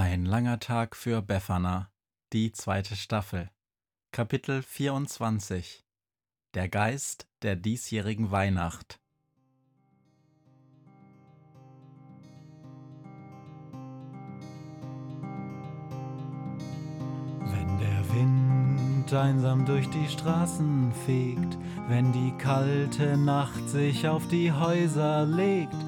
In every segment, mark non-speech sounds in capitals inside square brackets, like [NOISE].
Ein langer Tag für Befana, die zweite Staffel. Kapitel 24 Der Geist der diesjährigen Weihnacht. Wenn der Wind einsam durch die Straßen fegt, wenn die kalte Nacht sich auf die Häuser legt,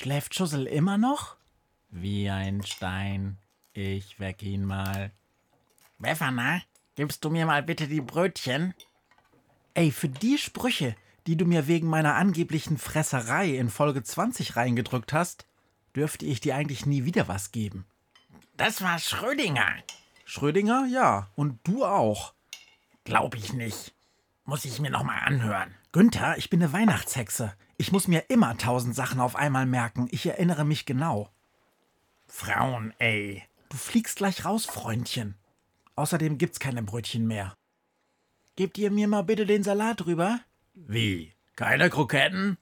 Schläft Schussel immer noch? Wie ein Stein. Ich weck ihn mal. Befana, gibst du mir mal bitte die Brötchen? Ey, für die Sprüche, die du mir wegen meiner angeblichen Fresserei in Folge 20 reingedrückt hast, dürfte ich dir eigentlich nie wieder was geben. Das war Schrödinger. Schrödinger, ja. Und du auch. Glaub ich nicht. Muss ich mir noch mal anhören. Günther, ich bin eine Weihnachtshexe. Ich muss mir immer tausend Sachen auf einmal merken. Ich erinnere mich genau. Frauen, ey. Du fliegst gleich raus, Freundchen. Außerdem gibt's keine Brötchen mehr. Gebt ihr mir mal bitte den Salat rüber? Wie? Keine Kroketten?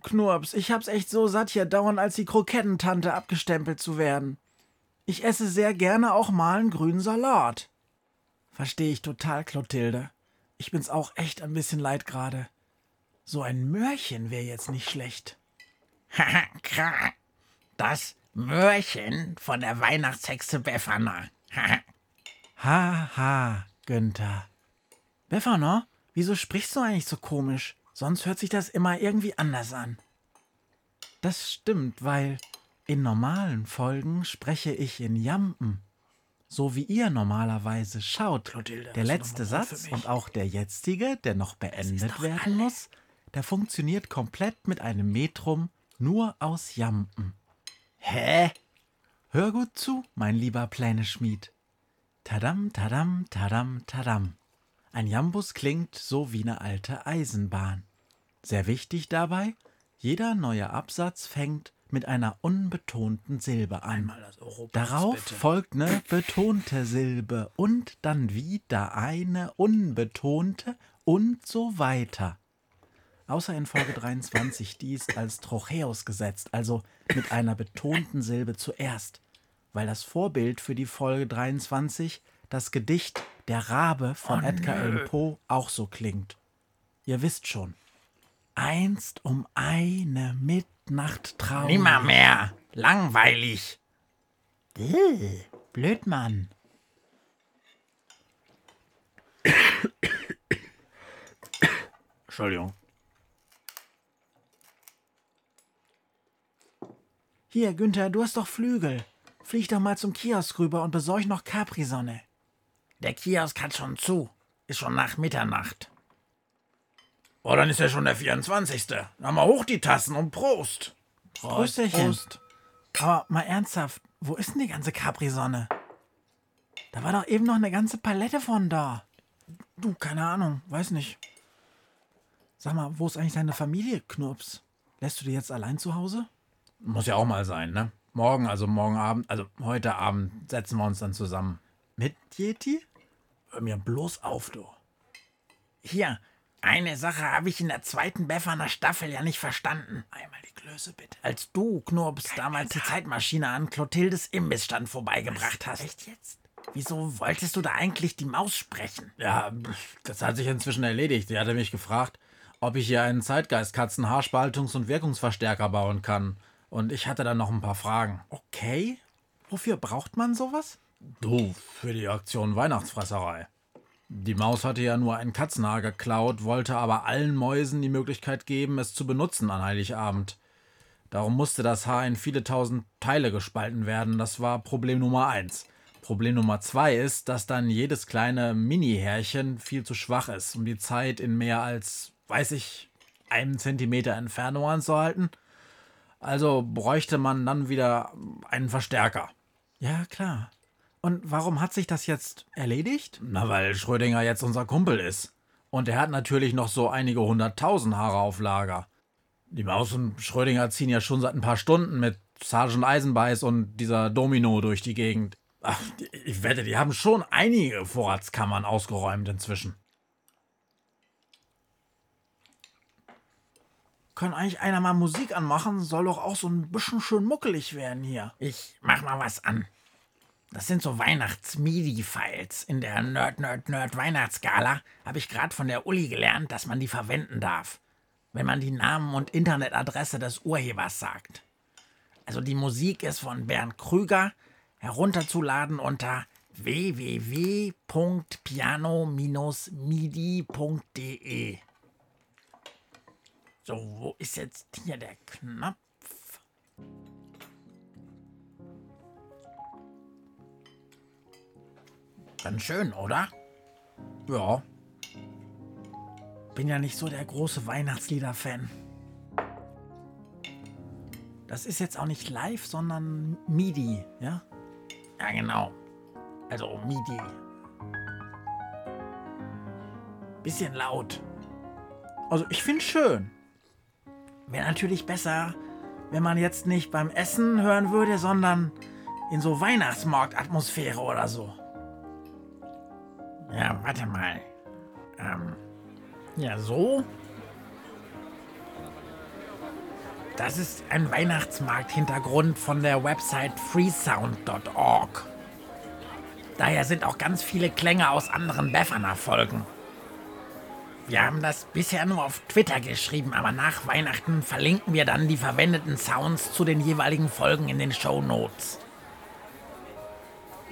Knurps, ich hab's echt so satt, hier dauernd als die Krokettentante abgestempelt zu werden. Ich esse sehr gerne auch mal einen grünen Salat. Verstehe ich total, Clotilde. Ich bin's auch echt ein bisschen leid gerade. So ein Möhrchen wäre jetzt nicht schlecht. Haha. [LAUGHS] Das Möhrchen von der Weihnachtshexe Befana. [LAUGHS] ha, ha, Günther. Befana, wieso sprichst du eigentlich so komisch? Sonst hört sich das immer irgendwie anders an. Das stimmt, weil in normalen Folgen spreche ich in Jampen. So wie ihr normalerweise schaut. Clotilde, der letzte Satz und auch der jetzige, der noch beendet werden alle. muss, der funktioniert komplett mit einem Metrum nur aus Jampen. Hä? Hör gut zu, mein lieber Pläneschmied. Tadam, tadam, tadam, tadam. Ein Jambus klingt so wie eine alte Eisenbahn. Sehr wichtig dabei, jeder neue Absatz fängt mit einer unbetonten Silbe an. Darauf bitte. folgt eine betonte Silbe und dann wieder eine unbetonte und so weiter. Außer in Folge 23, die ist als Trocheus gesetzt, also mit einer betonten Silbe zuerst, weil das Vorbild für die Folge 23, das Gedicht Der Rabe von Oh, Edgar. Allan Poe, auch so klingt. Ihr wisst schon. Einst um eine Mitnacht traurig. Nimmer mehr. Langweilig. Äh, Blödmann. Entschuldigung. Hier, Günther, du hast doch Flügel. Flieg doch mal zum Kiosk rüber und besorg noch Capri-Sonne. Der Kiosk hat schon zu. Ist schon nach Mitternacht. Oh, dann ist ja schon der 24. Na mal hoch die Tassen und Prost. Prösterchen. Prost. Aber mal ernsthaft, wo ist denn die ganze Capri-Sonne? Da war doch eben noch eine ganze Palette von da. Du, keine Ahnung, weiß nicht. Sag mal, wo ist eigentlich deine Familie, Knurps? Lässt du die jetzt allein zu Hause? Muss ja auch mal sein, ne? Morgen, also morgen Abend, also heute Abend setzen wir uns dann zusammen. Mit Yeti? Hör mir bloß auf, du. Hier, eine Sache habe ich in der zweiten Befferner Staffel ja nicht verstanden. Einmal die Klöße, bitte. Als du, Knurps, damals die Zeitmaschine an Clotildes Imbissstand vorbeigebracht hast. Echt jetzt? Wieso wolltest du da eigentlich die Maus sprechen? Ja, das hat sich inzwischen erledigt. Sie hatte mich gefragt, ob ich hier einen Zeitgeistkatzen Haarspaltungs- und Wirkungsverstärker bauen kann. Und ich hatte dann noch ein paar Fragen. Okay. Wofür braucht man sowas? Du, für die Aktion Weihnachtsfresserei. Die Maus hatte ja nur ein Katzenhaar geklaut, wollte aber allen Mäusen die Möglichkeit geben, es zu benutzen an Heiligabend. Darum musste das Haar in viele tausend Teile gespalten werden. Das war Problem Nummer eins. Problem Nummer zwei ist, dass dann jedes kleine Mini-Härchen viel zu schwach ist, um die Zeit in mehr als, weiß ich, einem Zentimeter Entfernung anzuhalten. Also bräuchte man dann wieder einen Verstärker. Ja, klar. Und warum hat sich das jetzt erledigt? Na, weil Schrödinger jetzt unser Kumpel ist. Und er hat natürlich noch so einige hunderttausend Haare auf Lager. Die Maus und Schrödinger ziehen ja schon seit ein paar Stunden mit Sergeant Eisenbeiß und dieser Domino durch die Gegend. Ach, ich wette, die haben schon einige Vorratskammern ausgeräumt inzwischen. Kann eigentlich einer mal Musik anmachen? Soll doch auch so ein bisschen schön muckelig werden hier. Ich mach mal was an. Das sind so Weihnachts-MIDI-Files. In der Nerd, Nerd, Nerd Weihnachtsgala habe ich gerade von der Uli gelernt, dass man die verwenden darf, wenn man die Namen und Internetadresse des Urhebers sagt. Also die Musik ist von Bernd Krüger, herunterzuladen unter www.piano-midi.de. So, wo ist jetzt hier der Knopf? Ganz schön, oder? Ja. Bin ja nicht so der große Weihnachtslieder-Fan. Das ist jetzt auch nicht live, sondern MIDI, ja? Ja, genau. Also MIDI. Bisschen laut. Also ich finde schön. Wäre natürlich besser, wenn man jetzt nicht beim Essen hören würde, sondern in so Weihnachtsmarktatmosphäre oder so. Ja, warte mal. Ähm, ja, so? Das ist ein Weihnachtsmarkt-Hintergrund von der Website freesound.org. Daher sind auch ganz viele Klänge aus anderen Befana-Folgen. Wir haben das bisher nur auf Twitter geschrieben, aber nach Weihnachten verlinken wir dann die verwendeten Sounds zu den jeweiligen Folgen in den Show Notes.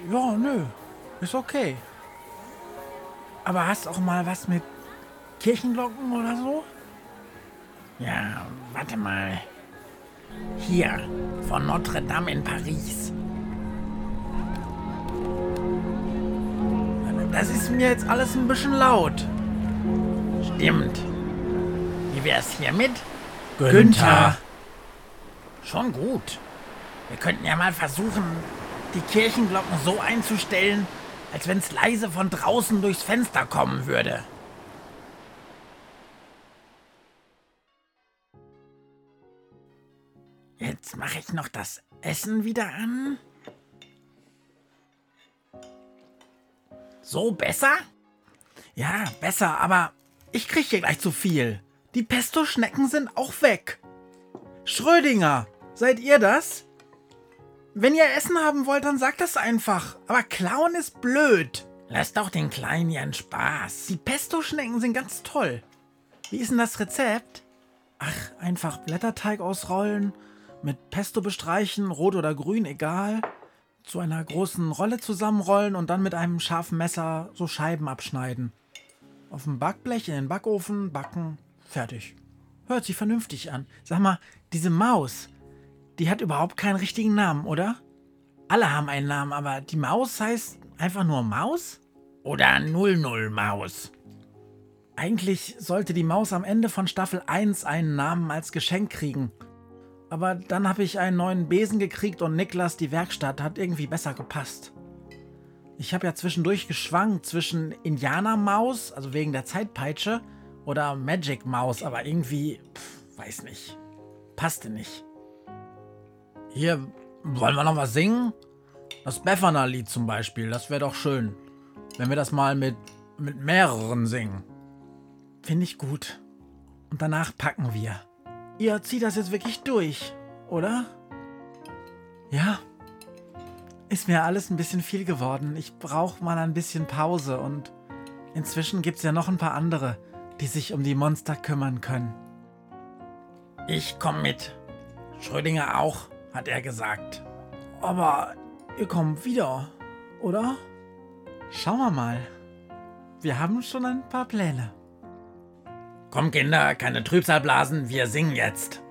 Ja, nö, ist okay. Aber hast auch mal was mit Kirchenglocken oder so? Ja, warte mal. Hier, von Notre Dame in Paris. Das ist mir jetzt alles ein bisschen laut. Stimmt. Wie wär's hier mit? Günther. Günther. Schon gut. Wir könnten ja mal versuchen, die Kirchenglocken so einzustellen, als wenn's leise von draußen durchs Fenster kommen würde. Jetzt mache ich noch das Essen wieder an. So besser? Ja, besser, aber ich kriege hier gleich zu viel. Die Pesto-Schnecken sind auch weg. Schrödinger, seid ihr das? Wenn ihr Essen haben wollt, dann sagt das einfach. Aber klauen ist blöd. Lass doch den Kleinen ihren Spaß. Die Pesto-Schnecken sind ganz toll. Wie ist denn das Rezept? Ach, einfach Blätterteig ausrollen, mit Pesto bestreichen, rot oder grün, egal. Zu einer großen Rolle zusammenrollen und dann mit einem scharfen Messer so Scheiben abschneiden. Auf dem Backblech in den Backofen backen, fertig. Hört sich vernünftig an. Sag mal, diese Maus, die hat überhaupt keinen richtigen Namen, oder? Alle haben einen Namen, aber die Maus heißt einfach nur Maus? Oder 00 Maus? Eigentlich sollte die Maus am Ende von Staffel 1 einen Namen als Geschenk kriegen. Aber dann habe ich einen neuen Besen gekriegt und Niklas die Werkstatt hat irgendwie besser gepasst. Ich habe ja zwischendurch geschwankt zwischen Indianermaus, also wegen der Zeitpeitsche, oder Magic Maus, aber irgendwie, pff, weiß nicht. Passte nicht. Hier, wollen wir noch was singen? Das Befana-Lied zum Beispiel, das wäre doch schön. Wenn wir das mal mit, mit mehreren singen. Finde ich gut. Und danach packen wir. Ihr zieht das jetzt wirklich durch, oder? Ja. Ist mir alles ein bisschen viel geworden. Ich brauche mal ein bisschen Pause und inzwischen gibt es ja noch ein paar andere, die sich um die Monster kümmern können. Ich komm mit. Schrödinger auch, hat er gesagt. Aber ihr kommt wieder, oder? Schauen wir mal. Wir haben schon ein paar Pläne. Komm, Kinder, keine Trübsal blasen, wir singen jetzt.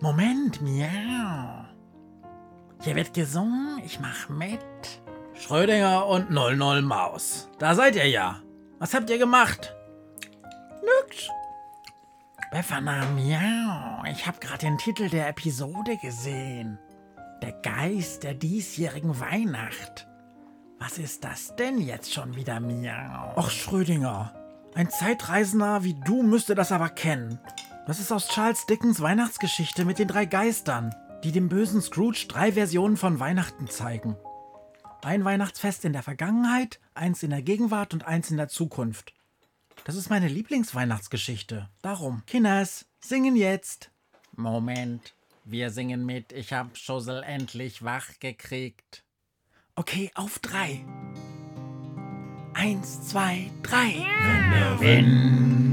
Moment, miau. Hier wird gesungen, ich mach mit. Schrödinger und 00 Maus. Da seid ihr ja. Was habt ihr gemacht? Nix. Befana, miau. Ich hab gerade den Titel der Episode gesehen. Der Geist der diesjährigen Weihnacht. Was ist das denn jetzt schon wieder, miau? Och, Schrödinger. Ein Zeitreisender wie du müsste das aber kennen. Das ist aus Charles Dickens Weihnachtsgeschichte mit den drei Geistern die dem bösen Scrooge drei Versionen von Weihnachten zeigen. Ein Weihnachtsfest in der Vergangenheit, eins in der Gegenwart und eins in der Zukunft. Das ist meine Lieblingsweihnachtsgeschichte. Darum, Kinders, singen jetzt. Moment, wir singen mit. Ich hab Schussel endlich wach gekriegt. Okay, auf drei. Eins, zwei, drei. Wenn der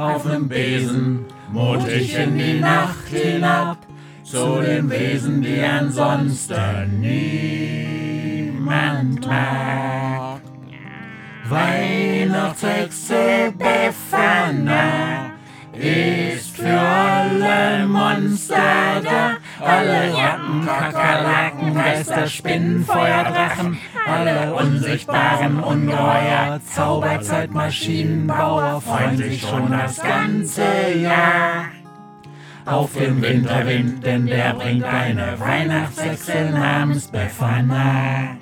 auf nem Besen mutig in die Nacht hinab zu den Wesen, die ansonsten niemand mag. Weihnachtshexe Befana ist für alle Monster da, alle Ratten, Kakerlaken, Geister, Spinnen, Feuerdrachen, alle unsichtbaren Ungeheuer, Zauberzeitmaschinenbauer freuen sich schon das ganze Jahr auf den Winterwind, denn der bringt eine Weihnachtshexe namens Befana.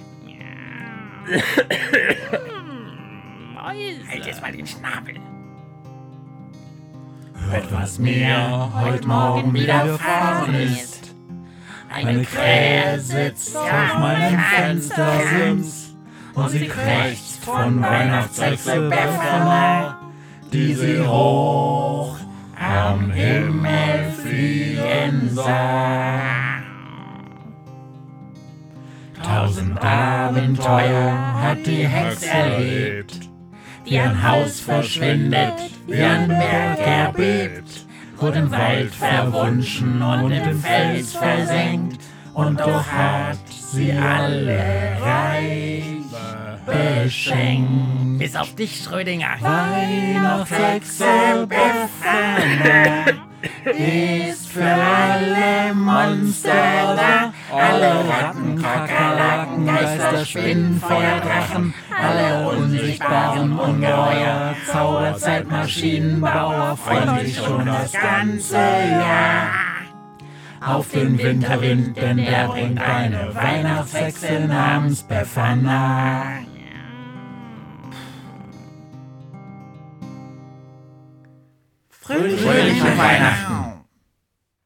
Halt jetzt mal den Schnabel. Hört, was mir heute Morgen widerfahren ist. Eine Krähe sitzt auf meinem Fenstersims. Und sie krächzt von Weihnachtshexe Befana, die sie hoch am Himmel fliegen sah. Tausend Abenteuer hat die Hexe erlebt, wie ein Haus verschwindet, wie ein Berg erbebt, wurde im Wald verwunschen und im Fels versenkt, und doch hat sie alle reich beschenkt. Bis auf dich, Schrödinger. Weihnachtshexe Befana [LAUGHS] ist für alle Monster da. Alle Ratten, Kakerlaken, Geister, Spinnen, Feuerdrachen, alle unsichtbaren Ungeheuer, Zauberzeitmaschinenbauer freuen sich schon das ganze Jahr auf den Winterwind, denn der bringt eine Weihnachtshexe namens Befana. Fröhliche, Weihnachten.